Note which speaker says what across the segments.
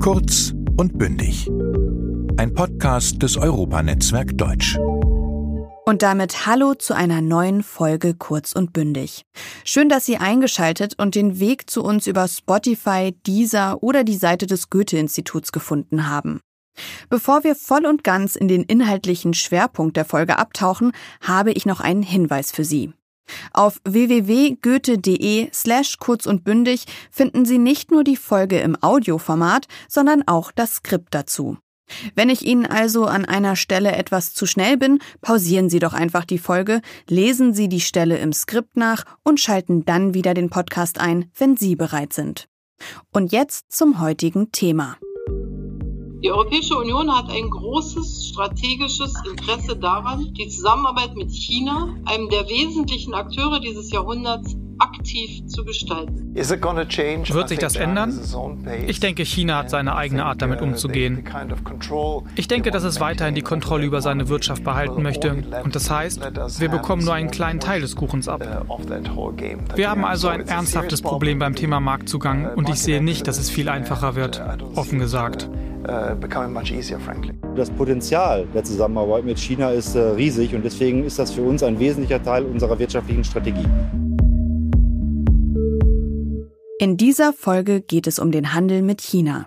Speaker 1: Kurz und bündig. Ein Podcast des Europanetzwerk Deutsch.
Speaker 2: Und damit Hallo zu einer neuen Folge Kurz und Bündig. Schön, dass Sie eingeschaltet und den Weg zu uns über Spotify, Deezer oder die Seite des Goethe-Instituts gefunden haben. Bevor wir voll und ganz in den inhaltlichen Schwerpunkt der Folge abtauchen, habe ich noch einen Hinweis für Sie. Auf www.goethe.de slash kurz und bündig finden Sie nicht nur die Folge im Audioformat, sondern auch das Skript dazu. Wenn ich Ihnen also an einer Stelle etwas zu schnell bin, pausieren Sie doch einfach die Folge, lesen Sie die Stelle im Skript nach und schalten dann wieder den Podcast ein, wenn Sie bereit sind. Und jetzt zum heutigen Thema.
Speaker 3: Die Europäische Union hat ein großes strategisches Interesse daran, die Zusammenarbeit mit China, einem der wesentlichen Akteure dieses Jahrhunderts, aktiv zu gestalten.
Speaker 4: Wird sich das ändern? Ich denke, China hat seine eigene Art, damit umzugehen. Ich denke, dass es weiterhin die Kontrolle über seine Wirtschaft behalten möchte. Und das heißt, wir bekommen nur einen kleinen Teil des Kuchens ab. Wir haben also ein ernsthaftes Problem beim Thema Marktzugang und ich sehe nicht, dass es viel einfacher wird, offen gesagt.
Speaker 5: Uh, becoming much easier, frankly. Das Potenzial der Zusammenarbeit mit China ist äh, riesig und deswegen ist das für uns ein wesentlicher Teil unserer wirtschaftlichen Strategie.
Speaker 2: In dieser Folge geht es um den Handel mit China.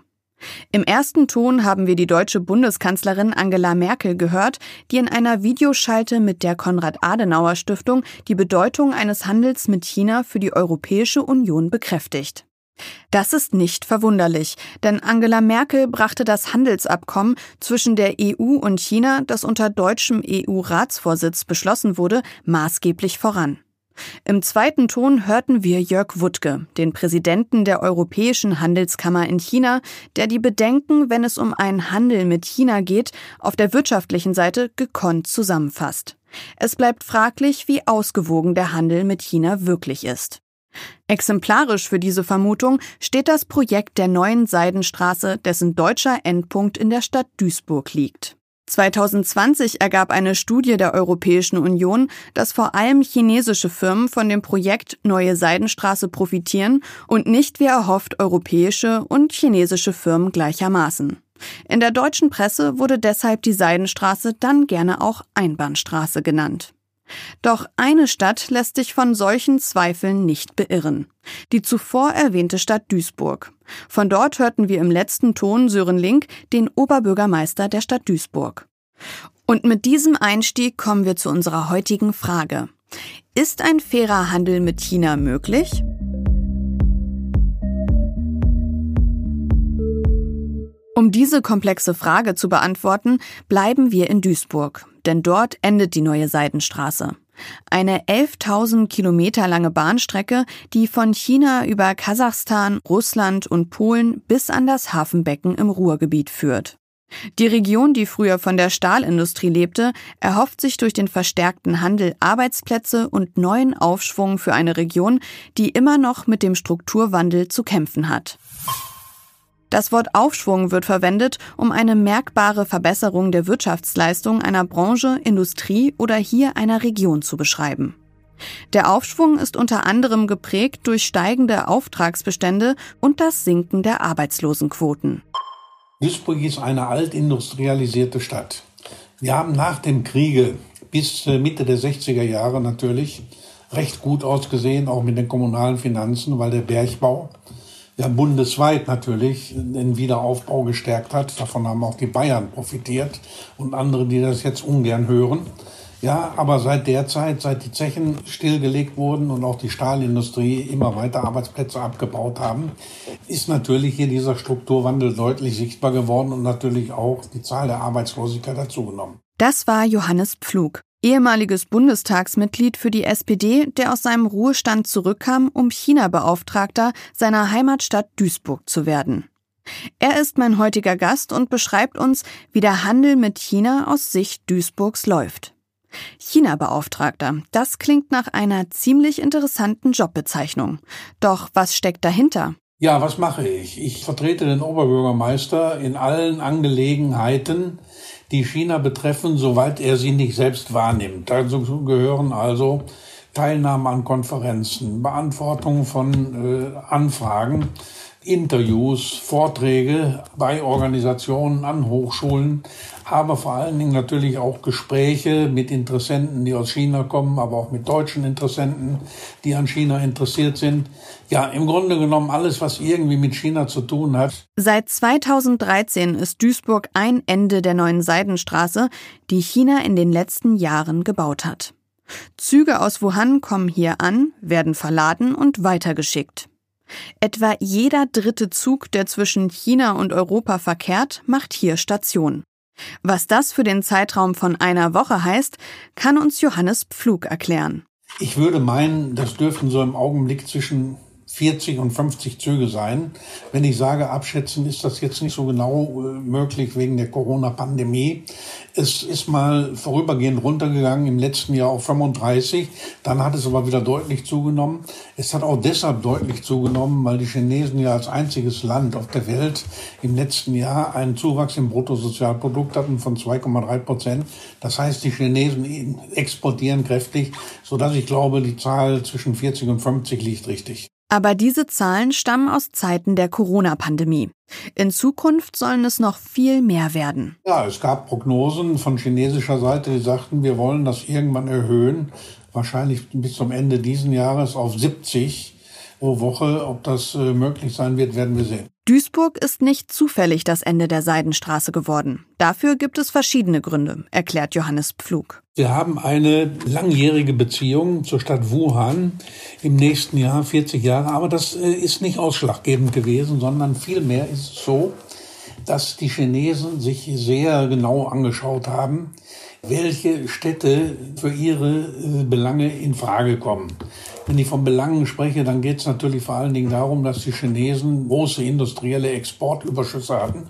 Speaker 2: Im ersten Ton haben wir die deutsche Bundeskanzlerin Angela Merkel gehört, die in einer Videoschalte mit der Konrad-Adenauer-Stiftung die Bedeutung eines Handels mit China für die Europäische Union bekräftigt. Das ist nicht verwunderlich, denn Angela Merkel brachte das Handelsabkommen zwischen der EU und China, das unter deutschem EU-Ratsvorsitz beschlossen wurde, maßgeblich voran. Im zweiten Ton hörten wir Jörg Wuttke, den Präsidenten der Europäischen Handelskammer in China, der die Bedenken, wenn es um einen Handel mit China geht, auf der wirtschaftlichen Seite gekonnt zusammenfasst. Es bleibt fraglich, wie ausgewogen der Handel mit China wirklich ist. Exemplarisch für diese Vermutung steht das Projekt der neuen Seidenstraße, dessen deutscher Endpunkt in der Stadt Duisburg liegt. 2020 ergab eine Studie der Europäischen Union, dass vor allem chinesische Firmen von dem Projekt Neue Seidenstraße profitieren und nicht wie erhofft europäische und chinesische Firmen gleichermaßen. In der deutschen Presse wurde deshalb die Seidenstraße dann gerne auch Einbahnstraße genannt. Doch eine Stadt lässt sich von solchen Zweifeln nicht beirren. Die zuvor erwähnte Stadt Duisburg. Von dort hörten wir im letzten Ton Sören Link, den Oberbürgermeister der Stadt Duisburg. Und mit diesem Einstieg kommen wir zu unserer heutigen Frage. Ist ein fairer Handel mit China möglich? Um diese komplexe Frage zu beantworten, bleiben wir in Duisburg, denn dort endet die neue Seidenstraße. Eine 11.000 Kilometer lange Bahnstrecke, die von China über Kasachstan, Russland und Polen bis an das Hafenbecken im Ruhrgebiet führt. Die Region, die früher von der Stahlindustrie lebte, erhofft sich durch den verstärkten Handel Arbeitsplätze und neuen Aufschwung für eine Region, die immer noch mit dem Strukturwandel zu kämpfen hat. Das Wort Aufschwung wird verwendet, um eine merkbare Verbesserung der Wirtschaftsleistung einer Branche, Industrie oder hier einer Region zu beschreiben. Der Aufschwung ist unter anderem geprägt durch steigende Auftragsbestände und das Sinken der Arbeitslosenquoten.
Speaker 6: Duisburg ist eine altindustrialisierte Stadt. Wir haben nach dem Kriege bis äh, Mitte der 60er Jahre natürlich recht gut ausgesehen, auch mit den kommunalen Finanzen, weil der Bergbau ja bundesweit natürlich den Wiederaufbau gestärkt hat. Davon haben auch die Bayern profitiert und andere, die das jetzt ungern hören. Ja, aber seit der Zeit, seit die Zechen stillgelegt wurden und auch die Stahlindustrie immer weiter Arbeitsplätze abgebaut haben, ist natürlich hier dieser Strukturwandel deutlich sichtbar geworden und natürlich auch die Zahl der Arbeitslosigkeit dazugenommen.
Speaker 2: Das war Johannes Pflug ehemaliges Bundestagsmitglied für die SPD, der aus seinem Ruhestand zurückkam, um China-Beauftragter seiner Heimatstadt Duisburg zu werden. Er ist mein heutiger Gast und beschreibt uns, wie der Handel mit China aus Sicht Duisburgs läuft. China-Beauftragter, das klingt nach einer ziemlich interessanten Jobbezeichnung. Doch was steckt dahinter?
Speaker 6: Ja, was mache ich? Ich vertrete den Oberbürgermeister in allen Angelegenheiten, die China betreffen, soweit er sie nicht selbst wahrnimmt. Dazu gehören also Teilnahme an Konferenzen, Beantwortung von äh, Anfragen. Interviews, Vorträge bei Organisationen, an Hochschulen, aber vor allen Dingen natürlich auch Gespräche mit Interessenten, die aus China kommen, aber auch mit deutschen Interessenten, die an China interessiert sind. Ja, im Grunde genommen alles, was irgendwie mit China zu tun hat.
Speaker 2: Seit 2013 ist Duisburg ein Ende der neuen Seidenstraße, die China in den letzten Jahren gebaut hat. Züge aus Wuhan kommen hier an, werden verladen und weitergeschickt. Etwa jeder dritte Zug, der zwischen China und Europa verkehrt, macht hier Station. Was das für den Zeitraum von einer Woche heißt, kann uns Johannes Pflug erklären.
Speaker 6: Ich würde meinen, das dürften so im Augenblick zwischen 40 und 50 Züge sein. Wenn ich sage abschätzen, ist das jetzt nicht so genau äh, möglich wegen der Corona-Pandemie. Es ist mal vorübergehend runtergegangen im letzten Jahr auf 35. Dann hat es aber wieder deutlich zugenommen. Es hat auch deshalb deutlich zugenommen, weil die Chinesen ja als einziges Land auf der Welt im letzten Jahr einen Zuwachs im Bruttosozialprodukt hatten von 2,3 Prozent. Das heißt, die Chinesen exportieren kräftig, sodass ich glaube, die Zahl zwischen 40 und 50 liegt richtig.
Speaker 2: Aber diese Zahlen stammen aus Zeiten der Corona-Pandemie. In Zukunft sollen es noch viel mehr werden.
Speaker 6: Ja, es gab Prognosen von chinesischer Seite, die sagten, wir wollen das irgendwann erhöhen, wahrscheinlich bis zum Ende diesen Jahres auf 70 pro Woche. Ob das äh, möglich sein wird, werden wir sehen.
Speaker 2: Duisburg ist nicht zufällig das Ende der Seidenstraße geworden. Dafür gibt es verschiedene Gründe, erklärt Johannes Pflug.
Speaker 6: Wir haben eine langjährige Beziehung zur Stadt Wuhan im nächsten Jahr, 40 Jahre. Aber das äh, ist nicht ausschlaggebend gewesen, sondern vielmehr ist es so, dass die Chinesen sich sehr genau angeschaut haben, welche Städte für ihre äh, Belange in Frage kommen. Wenn ich von Belangen spreche, dann geht es natürlich vor allen Dingen darum, dass die Chinesen große industrielle Exportüberschüsse hatten,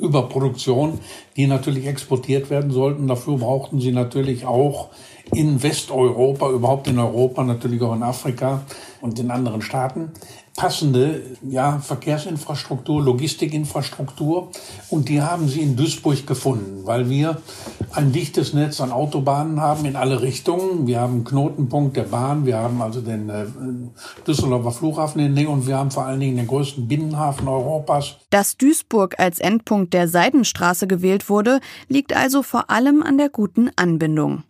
Speaker 6: Überproduktion, die natürlich exportiert werden sollten. Dafür brauchten sie natürlich auch in Westeuropa, überhaupt in Europa, natürlich auch in Afrika und in anderen Staaten passende ja, Verkehrsinfrastruktur, Logistikinfrastruktur. Und die haben sie in Duisburg gefunden, weil wir ein dichtes Netz an Autobahnen haben in alle Richtungen. Wir haben einen Knotenpunkt der Bahn, wir haben also den äh, Düsseldorfer Flughafen in Nähe und wir haben vor allen Dingen den größten Binnenhafen Europas.
Speaker 2: Dass Duisburg als Endpunkt der Seidenstraße gewählt wurde, liegt also vor allem an der guten Anbindung.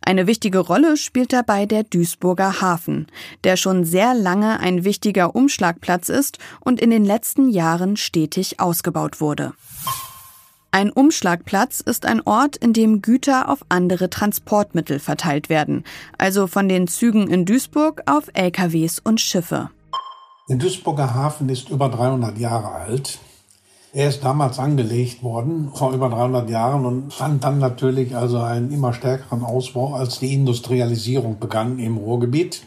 Speaker 2: Eine wichtige Rolle spielt dabei der Duisburger Hafen, der schon sehr lange ein wichtiger Umschlagplatz ist und in den letzten Jahren stetig ausgebaut wurde. Ein Umschlagplatz ist ein Ort, in dem Güter auf andere Transportmittel verteilt werden, also von den Zügen in Duisburg auf LKWs und Schiffe.
Speaker 6: Der Duisburger Hafen ist über 300 Jahre alt. Er ist damals angelegt worden, vor über 300 Jahren, und fand dann natürlich also einen immer stärkeren Ausbau, als die Industrialisierung begann im Ruhrgebiet.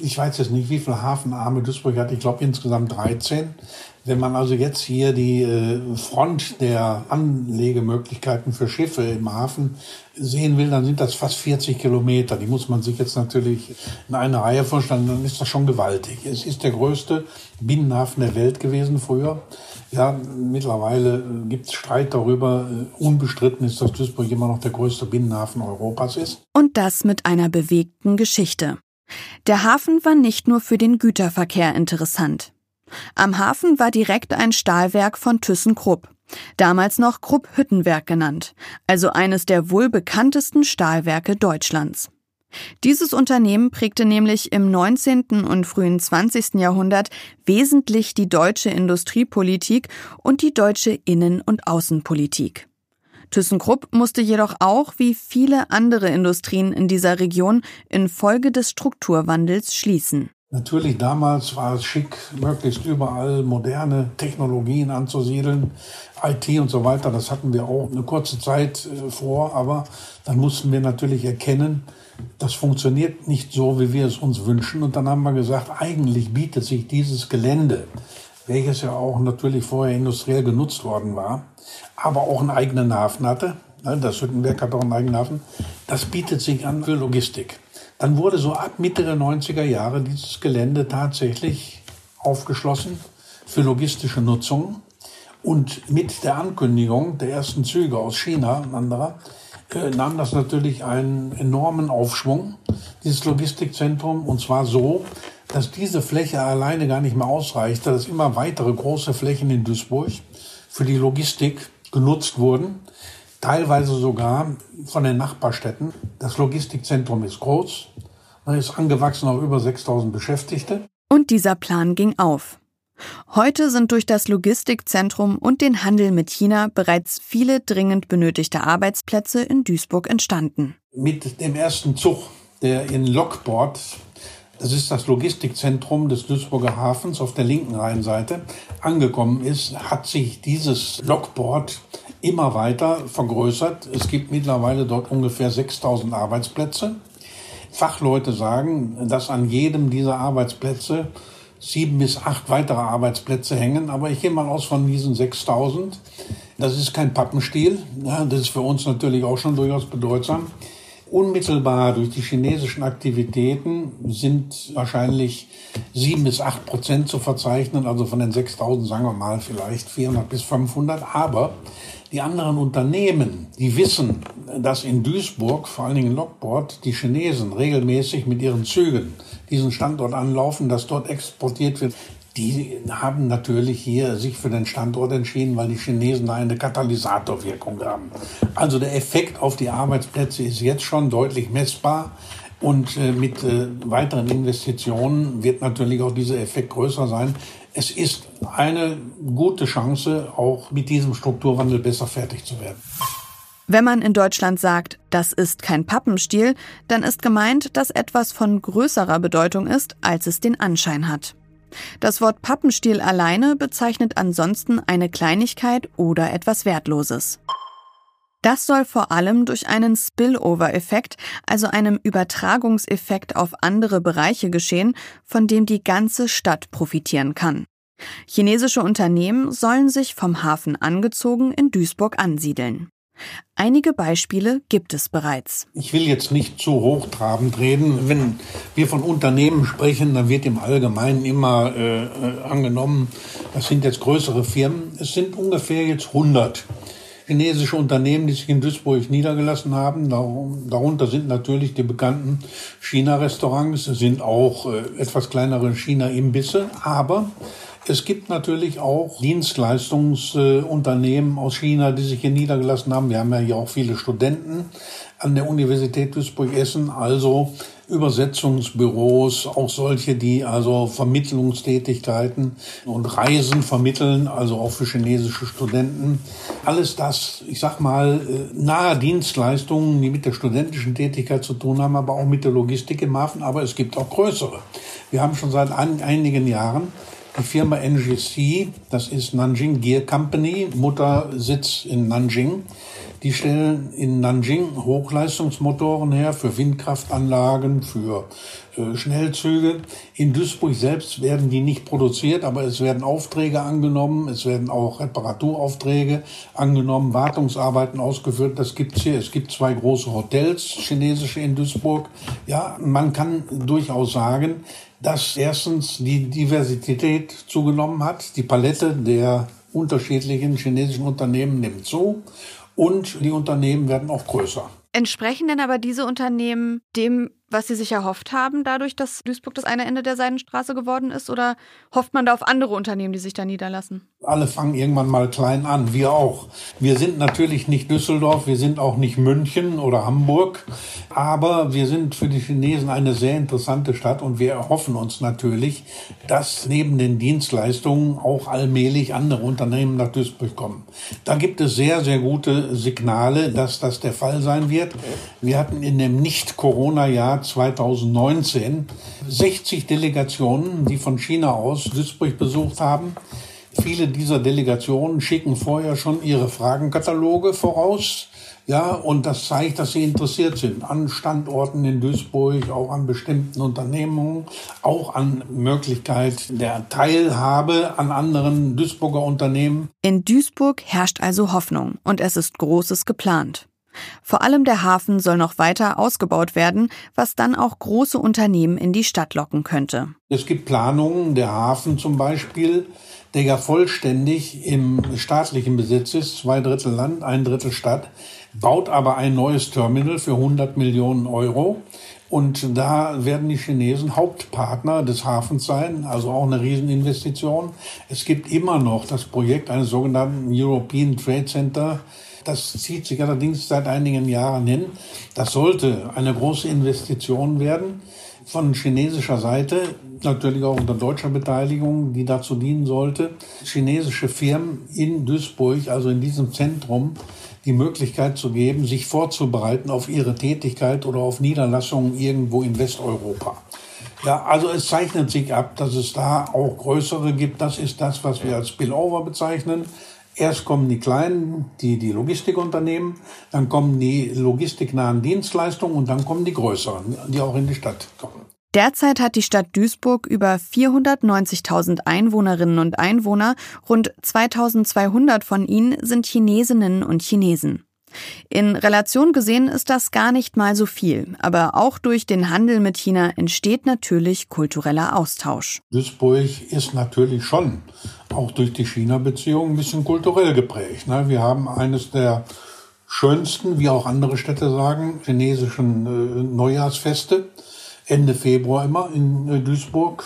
Speaker 6: Ich weiß jetzt nicht, wie viele Hafenarme Duisburg hat. Ich glaube insgesamt 13. Wenn man also jetzt hier die äh, Front der Anlegemöglichkeiten für Schiffe im Hafen sehen will, dann sind das fast 40 Kilometer. Die muss man sich jetzt natürlich in einer Reihe vorstellen, dann ist das schon gewaltig. Es ist der größte Binnenhafen der Welt gewesen früher. Ja, mittlerweile äh, gibt es Streit darüber. Äh, unbestritten ist, dass Duisburg immer noch der größte Binnenhafen Europas ist.
Speaker 2: Und das mit einer bewegten Geschichte. Der Hafen war nicht nur für den Güterverkehr interessant. Am Hafen war direkt ein Stahlwerk von ThyssenKrupp, damals noch Krupp Hüttenwerk genannt, also eines der wohl bekanntesten Stahlwerke Deutschlands. Dieses Unternehmen prägte nämlich im 19. und frühen 20. Jahrhundert wesentlich die deutsche Industriepolitik und die deutsche Innen- und Außenpolitik. ThyssenKrupp musste jedoch auch, wie viele andere Industrien in dieser Region, infolge des Strukturwandels schließen.
Speaker 6: Natürlich damals war es schick, möglichst überall moderne Technologien anzusiedeln, IT und so weiter. Das hatten wir auch eine kurze Zeit äh, vor, aber dann mussten wir natürlich erkennen, das funktioniert nicht so, wie wir es uns wünschen. Und dann haben wir gesagt, eigentlich bietet sich dieses Gelände, welches ja auch natürlich vorher industriell genutzt worden war, aber auch einen eigenen Hafen hatte. Ne, das Hüttenwerk hat auch einen eigenen Hafen. Das bietet sich an für Logistik. Dann wurde so ab Mitte der 90er Jahre dieses Gelände tatsächlich aufgeschlossen für logistische Nutzung. Und mit der Ankündigung der ersten Züge aus China und anderer äh, nahm das natürlich einen enormen Aufschwung, dieses Logistikzentrum. Und zwar so, dass diese Fläche alleine gar nicht mehr ausreicht, dass immer weitere große Flächen in Duisburg für die Logistik genutzt wurden, teilweise sogar von den Nachbarstädten. Das Logistikzentrum ist groß, man ist angewachsen auf über 6000 Beschäftigte.
Speaker 2: Und dieser Plan ging auf. Heute sind durch das Logistikzentrum und den Handel mit China bereits viele dringend benötigte Arbeitsplätze in Duisburg entstanden.
Speaker 6: Mit dem ersten Zug, der in Lockport, das ist das Logistikzentrum des Duisburger Hafens auf der linken Rheinseite, angekommen ist, hat sich dieses Lockport immer weiter vergrößert. Es gibt mittlerweile dort ungefähr 6000 Arbeitsplätze. Fachleute sagen, dass an jedem dieser Arbeitsplätze sieben bis acht weitere Arbeitsplätze hängen. Aber ich gehe mal aus von diesen 6000. Das ist kein Pappenstiel. Das ist für uns natürlich auch schon durchaus bedeutsam. Unmittelbar durch die chinesischen Aktivitäten sind wahrscheinlich sieben bis acht Prozent zu verzeichnen. Also von den 6000 sagen wir mal vielleicht 400 bis 500. Aber die anderen Unternehmen, die wissen, dass in Duisburg, vor allen Dingen in Lockport, die Chinesen regelmäßig mit ihren Zügen diesen Standort anlaufen, dass dort exportiert wird. Die haben natürlich hier sich für den Standort entschieden, weil die Chinesen da eine Katalysatorwirkung haben. Also der Effekt auf die Arbeitsplätze ist jetzt schon deutlich messbar. Und äh, mit äh, weiteren Investitionen wird natürlich auch dieser Effekt größer sein es ist eine gute Chance, auch mit diesem Strukturwandel besser fertig zu werden.
Speaker 2: Wenn man in Deutschland sagt, das ist kein Pappenstiel, dann ist gemeint, dass etwas von größerer Bedeutung ist, als es den Anschein hat. Das Wort Pappenstiel alleine bezeichnet ansonsten eine Kleinigkeit oder etwas Wertloses. Das soll vor allem durch einen Spillover-Effekt, also einem Übertragungseffekt auf andere Bereiche geschehen, von dem die ganze Stadt profitieren kann. Chinesische Unternehmen sollen sich vom Hafen angezogen in Duisburg ansiedeln. Einige Beispiele gibt es bereits.
Speaker 6: Ich will jetzt nicht zu hochtrabend reden. Wenn wir von Unternehmen sprechen, dann wird im Allgemeinen immer äh, äh angenommen, das sind jetzt größere Firmen. Es sind ungefähr jetzt 100 chinesische Unternehmen, die sich in Duisburg niedergelassen haben. Darunter sind natürlich die bekannten China-Restaurants, es sind auch äh, etwas kleinere China-Imbisse, aber es gibt natürlich auch Dienstleistungsunternehmen aus China, die sich hier niedergelassen haben. Wir haben ja hier auch viele Studenten an der Universität Duisburg-Essen, also Übersetzungsbüros, auch solche, die also Vermittlungstätigkeiten und Reisen vermitteln, also auch für chinesische Studenten. Alles das, ich sag mal, äh, nahe Dienstleistungen, die mit der studentischen Tätigkeit zu tun haben, aber auch mit der Logistik im Hafen, aber es gibt auch größere. Wir haben schon seit einigen Jahren die Firma NGC, das ist Nanjing Gear Company, Muttersitz in Nanjing. Die stellen in Nanjing Hochleistungsmotoren her für Windkraftanlagen, für Schnellzüge. In Duisburg selbst werden die nicht produziert, aber es werden Aufträge angenommen, es werden auch Reparaturaufträge angenommen, Wartungsarbeiten ausgeführt. Das gibt's hier. Es gibt zwei große Hotels, chinesische in Duisburg. Ja, man kann durchaus sagen, dass erstens die Diversität zugenommen hat, die Palette der unterschiedlichen chinesischen Unternehmen nimmt zu und die Unternehmen werden auch größer.
Speaker 2: Entsprechen denn aber diese Unternehmen dem, was sie sich erhofft haben, dadurch, dass Duisburg das eine Ende der Seidenstraße geworden ist? Oder hofft man da auf andere Unternehmen, die sich da niederlassen?
Speaker 6: Alle fangen irgendwann mal klein an, wir auch. Wir sind natürlich nicht Düsseldorf, wir sind auch nicht München oder Hamburg, aber wir sind für die Chinesen eine sehr interessante Stadt und wir erhoffen uns natürlich, dass neben den Dienstleistungen auch allmählich andere Unternehmen nach Duisburg kommen. Da gibt es sehr, sehr gute Signale, dass das der Fall sein wird. Wir hatten in dem Nicht-Corona-Jahr 2019 60 Delegationen, die von China aus Duisburg besucht haben. Viele dieser Delegationen schicken vorher schon ihre Fragenkataloge voraus. Ja, und das zeigt, dass sie interessiert sind an Standorten in Duisburg, auch an bestimmten Unternehmungen, auch an Möglichkeit der Teilhabe an anderen Duisburger Unternehmen.
Speaker 2: In Duisburg herrscht also Hoffnung und es ist Großes geplant. Vor allem der Hafen soll noch weiter ausgebaut werden, was dann auch große Unternehmen in die Stadt locken könnte.
Speaker 6: Es gibt Planungen, der Hafen zum Beispiel, der ja vollständig im staatlichen Besitz ist, zwei Drittel Land, ein Drittel Stadt, baut aber ein neues Terminal für 100 Millionen Euro Und da werden die Chinesen Hauptpartner des Hafens sein, also auch eine Rieseninvestition. Es gibt immer noch das Projekt eines sogenannten European Trade Center. Das zieht sich allerdings seit einigen Jahren hin. Das sollte eine große Investition werden von chinesischer Seite, natürlich auch unter deutscher Beteiligung, die dazu dienen sollte, chinesische Firmen in Duisburg, also in diesem Zentrum, die Möglichkeit zu geben, sich vorzubereiten auf ihre Tätigkeit oder auf Niederlassungen irgendwo in Westeuropa. Ja, also es zeichnet sich ab, dass es da auch größere gibt. Das ist das, was wir als Spillover bezeichnen. Erst kommen die kleinen, die die Logistikunternehmen, dann kommen die logistiknahen Dienstleistungen und dann kommen die größeren, die auch in die Stadt kommen.
Speaker 2: Derzeit hat die Stadt Duisburg über 490.000 Einwohnerinnen und Einwohner, rund 2200 von ihnen sind Chinesinnen und Chinesen. In Relation gesehen ist das gar nicht mal so viel, aber auch durch den Handel mit China entsteht natürlich kultureller Austausch.
Speaker 6: Duisburg ist natürlich schon auch durch die China-Beziehungen ein bisschen kulturell geprägt. Ne? Wir haben eines der schönsten, wie auch andere Städte sagen, chinesischen äh, Neujahrsfeste. Ende Februar immer in äh, Duisburg.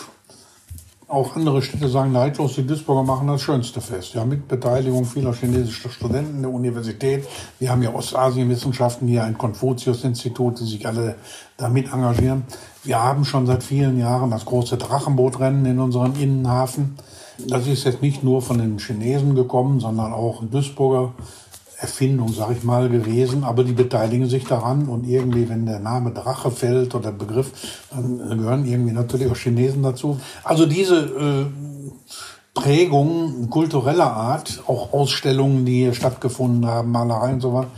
Speaker 6: Auch andere Städte sagen neidlos, die Duisburger machen das schönste Fest. Ja, mit Beteiligung vieler chinesischer Studenten der Universität. Wir haben ja Ostasienwissenschaften, hier ein Konfuzius-Institut, die sich alle damit engagieren. Wir haben schon seit vielen Jahren das große Drachenbootrennen in unserem Innenhafen. Das ist jetzt nicht nur von den Chinesen gekommen, sondern auch Duisburger Erfindung, sag ich mal, gewesen, aber die beteiligen sich daran und irgendwie, wenn der Name Drache fällt oder Begriff, dann gehören irgendwie natürlich auch Chinesen dazu. Also diese äh, Prägungen kultureller Art, auch Ausstellungen, die hier stattgefunden haben, Malereien und so weiter,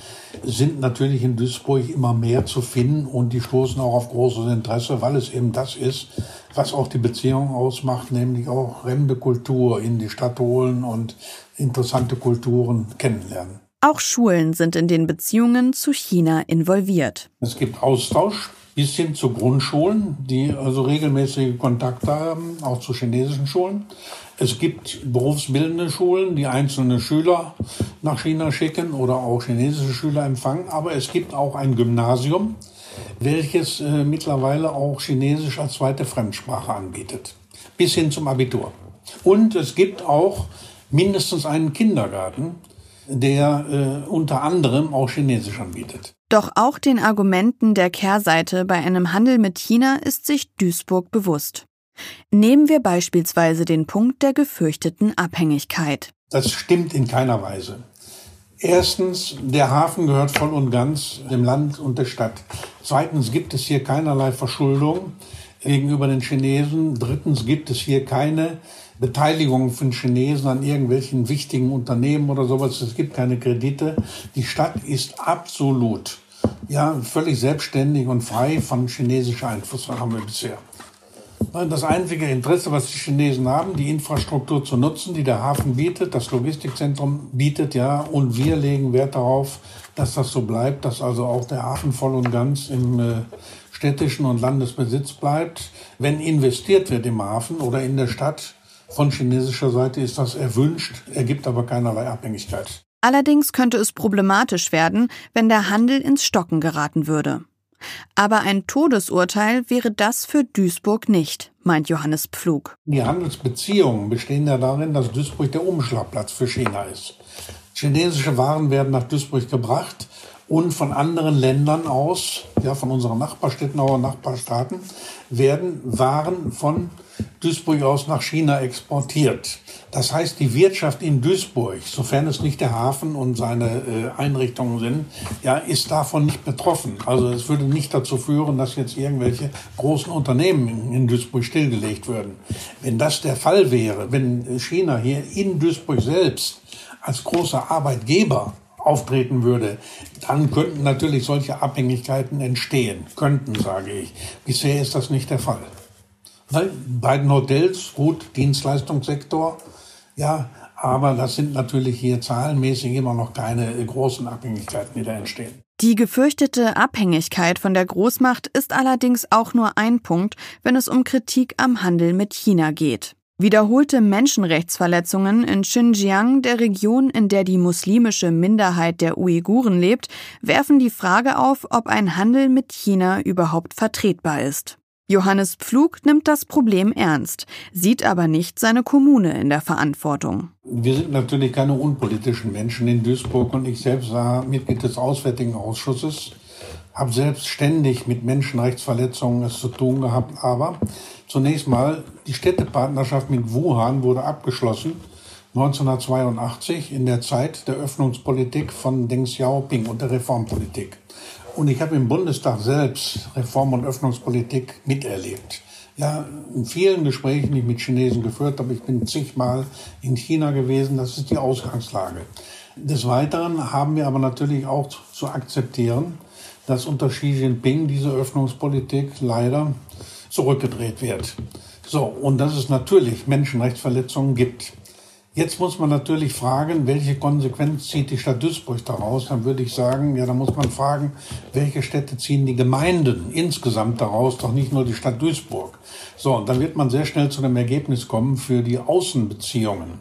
Speaker 6: sind natürlich in Duisburg immer mehr zu finden und die stoßen auch auf großes Interesse, weil es eben das ist, was auch die Beziehung ausmacht, nämlich auch fremde Kultur in die Stadt holen und interessante Kulturen kennenlernen.
Speaker 2: Auch Schulen sind in den Beziehungen zu China involviert.
Speaker 6: Es gibt Austausch bis hin zu Grundschulen, die also regelmäßige Kontakte haben, auch zu chinesischen Schulen. Es gibt berufsbildende Schulen, die einzelne Schüler nach China schicken oder auch chinesische Schüler empfangen. Aber es gibt auch ein Gymnasium, welches äh, mittlerweile auch Chinesisch als zweite Fremdsprache anbietet, bis hin zum Abitur. Und es gibt auch mindestens einen Kindergarten, der äh, unter anderem auch Chinesisch anbietet.
Speaker 2: Doch auch den Argumenten der Kehrseite bei einem Handel mit China ist sich Duisburg bewusst. Nehmen wir beispielsweise den Punkt der gefürchteten Abhängigkeit.
Speaker 6: Das stimmt in keiner Weise. Erstens, der Hafen gehört voll und ganz dem Land und der Stadt. Zweitens gibt es hier keinerlei Verschuldung gegenüber den Chinesen. Drittens gibt es hier keine Beteiligung von Chinesen an irgendwelchen wichtigen Unternehmen oder sowas. Es gibt keine Kredite. Die Stadt ist absolut, ja, völlig selbstständig und frei von chinesischer Einflussnahme bisher. Das einzige Interesse, was die Chinesen haben, die Infrastruktur zu nutzen, die der Hafen bietet, das Logistikzentrum bietet, ja, und wir legen Wert darauf, dass das so bleibt, dass also auch der Hafen voll und ganz im äh, städtischen und Landesbesitz bleibt. Wenn investiert wird im Hafen oder in der Stadt, von chinesischer Seite ist das erwünscht, ergibt aber keinerlei Abhängigkeit.
Speaker 2: Allerdings könnte es problematisch werden, wenn der Handel ins Stocken geraten würde. Aber ein Todesurteil wäre das für Duisburg nicht, meint Johannes Pflug.
Speaker 6: Die Handelsbeziehungen bestehen ja darin, dass Duisburg der Umschlagplatz für China ist. Chinesische Waren werden nach Duisburg gebracht und von anderen Ländern aus, ja, von unseren Nachbarstädten, aber Nachbarstaaten, werden Waren von Duisburg aus nach China exportiert. Das heißt, die Wirtschaft in Duisburg, sofern es nicht der Hafen und seine äh, Einrichtungen sind, ja, ist davon nicht betroffen. Also es würde nicht dazu führen, dass jetzt irgendwelche großen Unternehmen in Duisburg stillgelegt würden. Wenn das der Fall wäre, wenn China hier in Duisburg selbst als großer Arbeitgeber auftreten würde, dann könnten natürlich solche Abhängigkeiten entstehen. Könnten, sage ich. Bisher ist das nicht der Fall. Beiden Hotels, gut, Dienstleistungssektor, ja, aber das sind natürlich hier zahlenmäßig immer noch keine großen Abhängigkeiten, die da entstehen.
Speaker 2: Die gefürchtete Abhängigkeit von der Großmacht ist allerdings auch nur ein Punkt, wenn es um Kritik am Handel mit China geht. Wiederholte Menschenrechtsverletzungen in Xinjiang, der Region, in der die muslimische Minderheit der Uiguren lebt, werfen die Frage auf, ob ein Handel mit China überhaupt vertretbar ist. Johannes Pflug nimmt das Problem ernst, sieht aber nicht seine Kommune in der Verantwortung.
Speaker 6: Wir sind natürlich keine unpolitischen Menschen in Duisburg und ich selbst war Mitglied des Auswärtigen Ausschusses, habe selbst ständig mit Menschenrechtsverletzungen es zu tun gehabt, aber Zunächst mal, die Städtepartnerschaft mit Wuhan wurde abgeschlossen 1982 in der Zeit der Öffnungspolitik von Deng Xiaoping und der Reformpolitik. Und ich habe im Bundestag selbst Reform- und Öffnungspolitik miterlebt. Ja, in vielen Gesprächen, die ich mit Chinesen geführt habe, ich bin zigmal in China gewesen, das ist die Ausgangslage. Des Weiteren haben wir aber natürlich auch zu akzeptieren, dass unter Xi Jinping diese Öffnungspolitik leider zurückgedreht wird. So, und dass es natürlich Menschenrechtsverletzungen gibt. Jetzt muss man natürlich fragen, welche Konsequenz zieht die Stadt Duisburg daraus? Dann würde ich sagen, ja, da muss man fragen, welche Städte ziehen die Gemeinden insgesamt daraus, doch nicht nur die Stadt Duisburg. So, und dann wird man sehr schnell zu dem Ergebnis kommen, für die Außenbeziehungen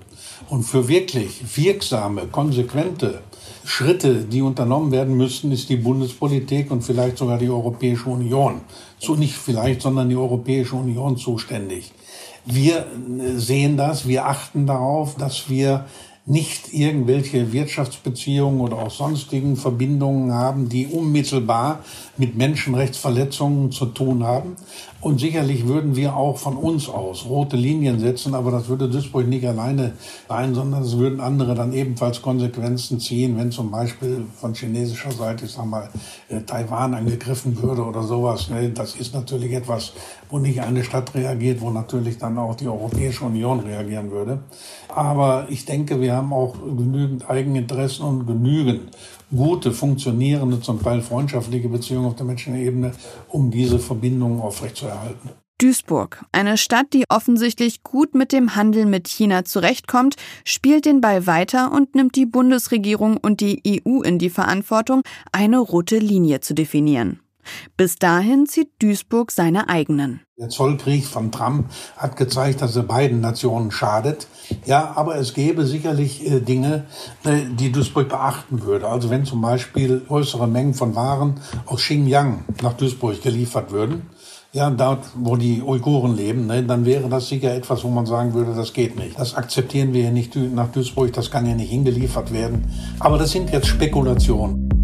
Speaker 6: und für wirklich wirksame, konsequente Schritte, die unternommen werden müssten, ist die Bundespolitik und vielleicht sogar die Europäische Union. So nicht vielleicht, sondern die Europäische Union zuständig. Wir äh, sehen das, wir achten darauf, dass wir nicht irgendwelche Wirtschaftsbeziehungen oder auch sonstigen Verbindungen haben, die unmittelbar mit Menschenrechtsverletzungen zu tun haben. Und sicherlich würden wir auch von uns aus rote Linien setzen, aber das würde Duisburg nicht alleine sein, sondern es würden andere dann ebenfalls Konsequenzen ziehen, wenn zum Beispiel von chinesischer Seite, ich sag mal, äh, Taiwan angegriffen würde oder sowas. Ne? Das ist natürlich etwas, wo nicht eine Stadt reagiert, wo natürlich dann auch die Europäische Union reagieren würde. Aber ich denke, wir haben auch genügend Eigeninteressen und genügend gute, funktionierende, zum Teil freundschaftliche Beziehungen auf der menschlichen Ebene, um diese Verbindungen aufrechtzuerhalten.
Speaker 2: Duisburg, eine Stadt, die offensichtlich gut mit dem Handel mit China zurechtkommt, spielt den Ball weiter und nimmt die Bundesregierung und die EU in die Verantwortung, eine rote Linie zu definieren. Bis dahin zieht Duisburg seine eigenen.
Speaker 6: Der Zollkrieg von Trump hat gezeigt, dass er beiden Nationen schadet. Ja, aber es gäbe sicherlich äh, Dinge, äh, die Duisburg beachten würde. Also wenn zum Beispiel größere Mengen von Waren aus Xinjiang nach Duisburg geliefert würden, ja, dort, wo die Uiguren leben, ne, dann wäre das sicher etwas, wo man sagen würde, das geht nicht. Das akzeptieren wir hier nicht nach Duisburg, das kann ja nicht hingeliefert werden. Aber das sind jetzt Spekulationen.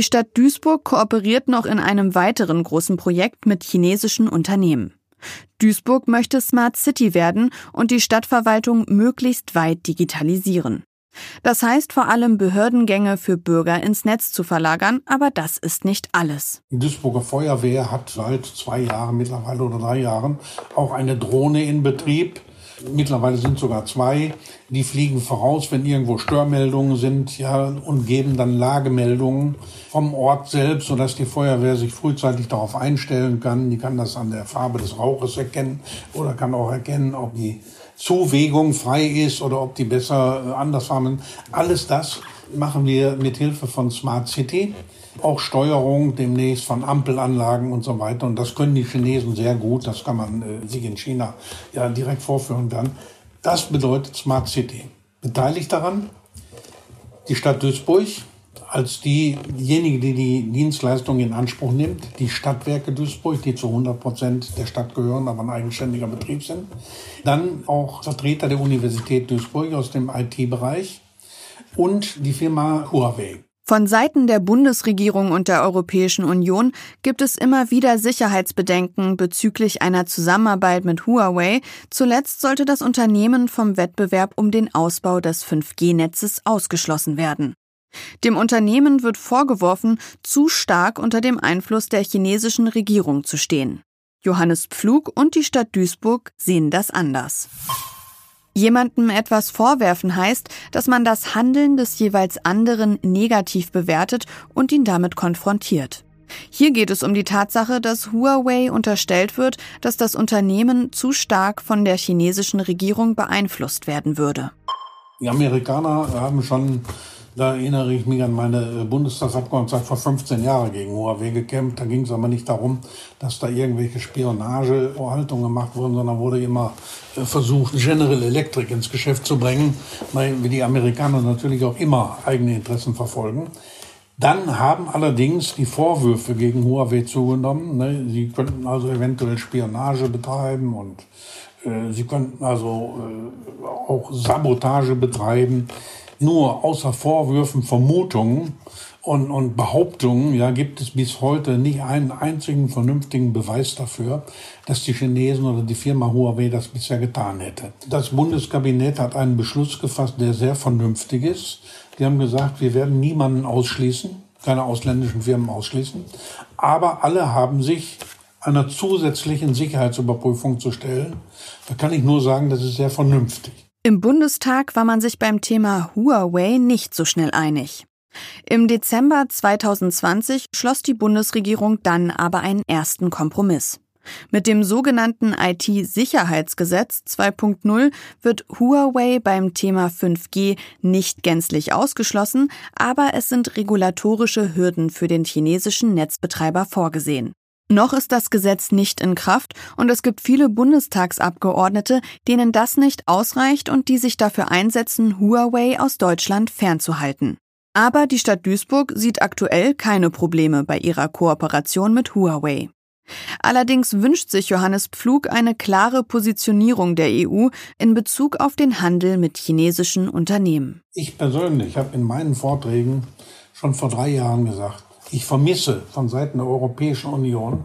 Speaker 2: Die Stadt Duisburg kooperiert noch in einem weiteren großen Projekt mit chinesischen Unternehmen. Duisburg möchte Smart City werden und die Stadtverwaltung möglichst weit digitalisieren. Das heißt vor allem Behördengänge für Bürger ins Netz zu verlagern, aber das ist nicht alles.
Speaker 6: Die Duisburger Feuerwehr hat seit zwei Jahren mittlerweile oder drei Jahren auch eine Drohne in Betrieb, Mittlerweile sind sogar zwei. Die fliegen voraus, wenn irgendwo Störmeldungen sind, ja, und geben dann Lagemeldungen vom Ort selbst, sodass die Feuerwehr sich frühzeitig darauf einstellen kann. Die kann das an der Farbe des Rauches erkennen oder kann auch erkennen, ob die Zuwegung frei ist oder ob die besser äh, anders fahren. Alles das machen wir mit Hilfe von Smart City auch Steuerung demnächst von Ampelanlagen und so weiter. Und das können die Chinesen sehr gut. Das kann man äh, sich in China ja direkt vorführen dann. Das bedeutet Smart City. Beteiligt daran die Stadt Duisburg als diejenige, die die Dienstleistung in Anspruch nimmt, die Stadtwerke Duisburg, die zu 100 Prozent der Stadt gehören, aber ein eigenständiger Betrieb sind. Dann auch Vertreter der Universität Duisburg aus dem IT-Bereich und die Firma Huawei.
Speaker 2: Von Seiten der Bundesregierung und der Europäischen Union gibt es immer wieder Sicherheitsbedenken bezüglich einer Zusammenarbeit mit Huawei. Zuletzt sollte das Unternehmen vom Wettbewerb um den Ausbau des 5G-Netzes ausgeschlossen werden. Dem Unternehmen wird vorgeworfen, zu stark unter dem Einfluss der chinesischen Regierung zu stehen. Johannes Pflug und die Stadt Duisburg sehen das anders. Jemandem etwas vorwerfen heißt, dass man das Handeln des jeweils anderen negativ bewertet und ihn damit konfrontiert. Hier geht es um die Tatsache, dass Huawei unterstellt wird, dass das Unternehmen zu stark von der chinesischen Regierung beeinflusst werden würde.
Speaker 6: Die Amerikaner haben schon Da erinnere ich mich an meine Bundestagsabgeordnetenzeit vor 15 Jahren gegen Huawei gekämpft. Da ging es aber nicht darum, dass da irgendwelche Spionagehaltungen gemacht wurden, sondern wurde immer äh, versucht, General Electric ins Geschäft zu bringen, weil die Amerikaner natürlich auch immer eigene Interessen verfolgen. Dann haben allerdings die Vorwürfe gegen Huawei zugenommen. Ne? Sie könnten also eventuell Spionage betreiben und äh, sie könnten also äh, auch Sabotage betreiben. Nur außer Vorwürfen, Vermutungen und, und Behauptungen ja, gibt es bis heute nicht einen einzigen vernünftigen Beweis dafür, dass die Chinesen oder die Firma Huawei das bisher getan hätte. Das Bundeskabinett hat einen Beschluss gefasst, der sehr vernünftig ist. Die haben gesagt, wir werden niemanden ausschließen, keine ausländischen Firmen ausschließen, aber alle haben sich einer zusätzlichen Sicherheitsüberprüfung zu stellen. Da kann ich nur sagen, das ist sehr vernünftig.
Speaker 2: Im Bundestag war man sich beim Thema Huawei nicht so schnell einig. Im Dezember 2020 schloss die Bundesregierung dann aber einen ersten Kompromiss. Mit dem sogenannten IT-Sicherheitsgesetz 2.0 wird Huawei beim Thema 5G nicht gänzlich ausgeschlossen, aber es sind regulatorische Hürden für den chinesischen Netzbetreiber vorgesehen. Noch ist das Gesetz nicht in Kraft und es gibt viele Bundestagsabgeordnete, denen das nicht ausreicht und die sich dafür einsetzen, Huawei aus Deutschland fernzuhalten. Aber die Stadt Duisburg sieht aktuell keine Probleme bei ihrer Kooperation mit Huawei. Allerdings wünscht sich Johannes Pflug eine klare Positionierung der EU in Bezug auf den Handel mit chinesischen Unternehmen.
Speaker 6: Ich persönlich habe in meinen Vorträgen schon vor drei Jahren gesagt, ich vermisse von Seiten der Europäischen Union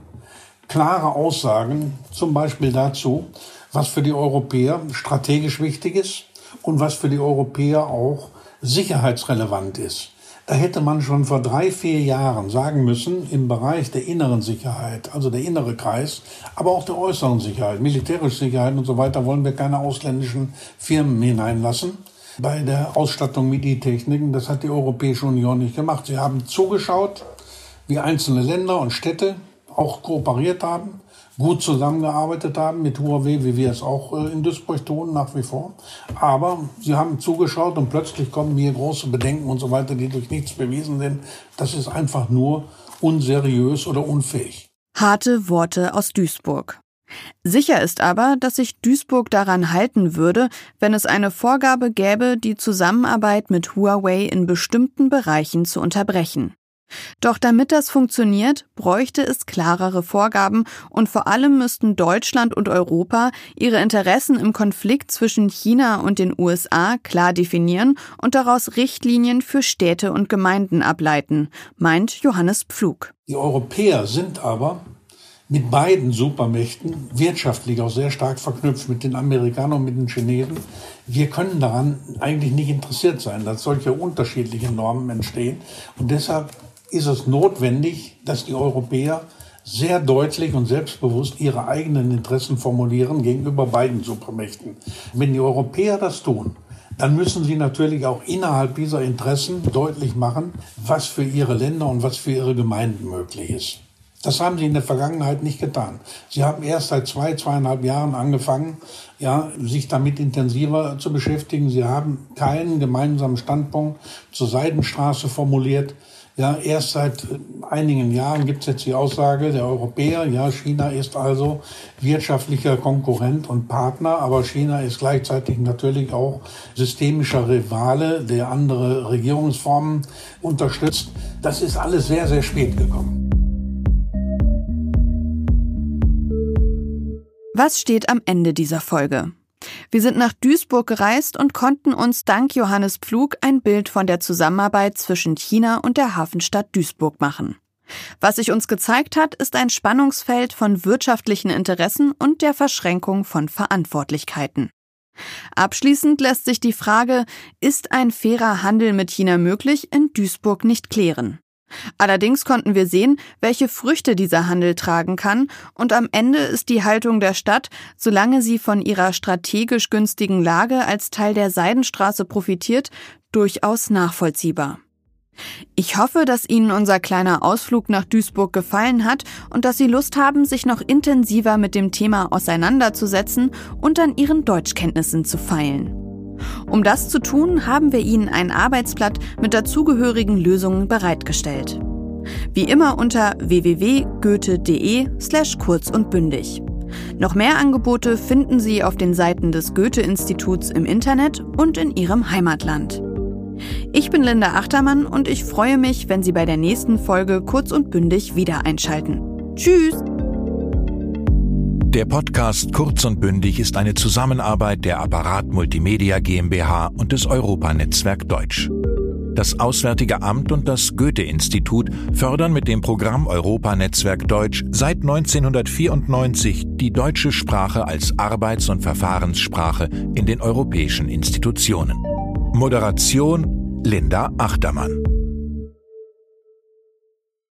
Speaker 6: klare Aussagen, zum Beispiel dazu, was für die Europäer strategisch wichtig ist und was für die Europäer auch sicherheitsrelevant ist. Da hätte man schon vor drei, vier Jahren sagen müssen, im Bereich der inneren Sicherheit, also der innere Kreis, aber auch der äußeren Sicherheit, militärische Sicherheit und so weiter, wollen wir keine ausländischen Firmen hineinlassen bei der Ausstattung mit E-Techniken. Das hat die Europäische Union nicht gemacht. Sie haben zugeschaut, wie einzelne Länder und Städte auch kooperiert haben, gut zusammengearbeitet haben mit Huawei, wie wir es auch äh, in Duisburg tun, nach wie vor. Aber sie haben zugeschaut und plötzlich kommen hier große Bedenken und so weiter, die durch nichts bewiesen sind. Das ist einfach nur unseriös oder unfähig.
Speaker 2: Harte Worte aus Duisburg. Sicher ist aber, dass sich Duisburg daran halten würde, wenn es eine Vorgabe gäbe, die Zusammenarbeit mit Huawei in bestimmten Bereichen zu unterbrechen. Doch damit das funktioniert, bräuchte es klarere Vorgaben und vor allem müssten Deutschland und Europa ihre Interessen im Konflikt zwischen China und den USA klar definieren und daraus Richtlinien für Städte und Gemeinden ableiten, meint Johannes Pflug.
Speaker 6: Die Europäer sind aber mit beiden Supermächten wirtschaftlich auch sehr stark verknüpft mit den Amerikanern und mit den Chinesen. Wir können daran eigentlich nicht interessiert sein, dass solche unterschiedliche Normen entstehen. Und deshalb ist es notwendig, dass die Europäer sehr deutlich und selbstbewusst ihre eigenen Interessen formulieren gegenüber beiden Supermächten. Wenn die Europäer das tun, dann müssen sie natürlich auch innerhalb dieser Interessen deutlich machen, was für ihre Länder und was für ihre Gemeinden möglich ist. Das haben sie in der Vergangenheit nicht getan. Sie haben erst seit zwei, zweieinhalb Jahren angefangen, ja, sich damit intensiver zu beschäftigen. Sie haben keinen gemeinsamen Standpunkt zur Seidenstraße formuliert. Ja, erst seit einigen Jahren gibt es jetzt die Aussage der Europäer, ja, China ist also wirtschaftlicher Konkurrent und Partner, aber China ist gleichzeitig natürlich auch systemischer Rivale, der andere Regierungsformen unterstützt. Das ist alles sehr, sehr spät gekommen.
Speaker 2: Was steht am Ende dieser Folge? Wir sind nach Duisburg gereist und konnten uns dank Johannes Pflug ein Bild von der Zusammenarbeit zwischen China und der Hafenstadt Duisburg machen. Was sich uns gezeigt hat, ist ein Spannungsfeld von wirtschaftlichen Interessen und der Verschränkung von Verantwortlichkeiten. Abschließend lässt sich die Frage, ist ein fairer Handel mit China möglich, in Duisburg nicht klären. Allerdings konnten wir sehen, welche Früchte dieser Handel tragen kann, und am Ende ist die Haltung der Stadt, solange sie von ihrer strategisch günstigen Lage als Teil der Seidenstraße profitiert, durchaus nachvollziehbar. Ich hoffe, dass Ihnen unser kleiner Ausflug nach Duisburg gefallen hat und dass Sie Lust haben, sich noch intensiver mit dem Thema auseinanderzusetzen und an Ihren Deutschkenntnissen zu feilen. Um das zu tun, haben wir Ihnen ein Arbeitsblatt mit dazugehörigen Lösungen bereitgestellt. Wie immer unter www.goethe.de slash kurz und bündig. Noch mehr Angebote finden Sie auf den Seiten des Goethe-Instituts im Internet und in Ihrem Heimatland. Ich bin Linda Achtermann und ich freue mich, wenn Sie bei der nächsten Folge kurz und bündig wieder einschalten. Tschüss!
Speaker 1: Der Podcast Kurz und Bündig ist eine Zusammenarbeit der Apparat Multimedia GmbH und des Europanetzwerk Deutsch. Das Auswärtige Amt und das Goethe-Institut fördern mit dem Programm Europanetzwerk Deutsch seit 1994 die deutsche Sprache als Arbeits- und Verfahrenssprache in den europäischen Institutionen. Moderation Linda Achtermann.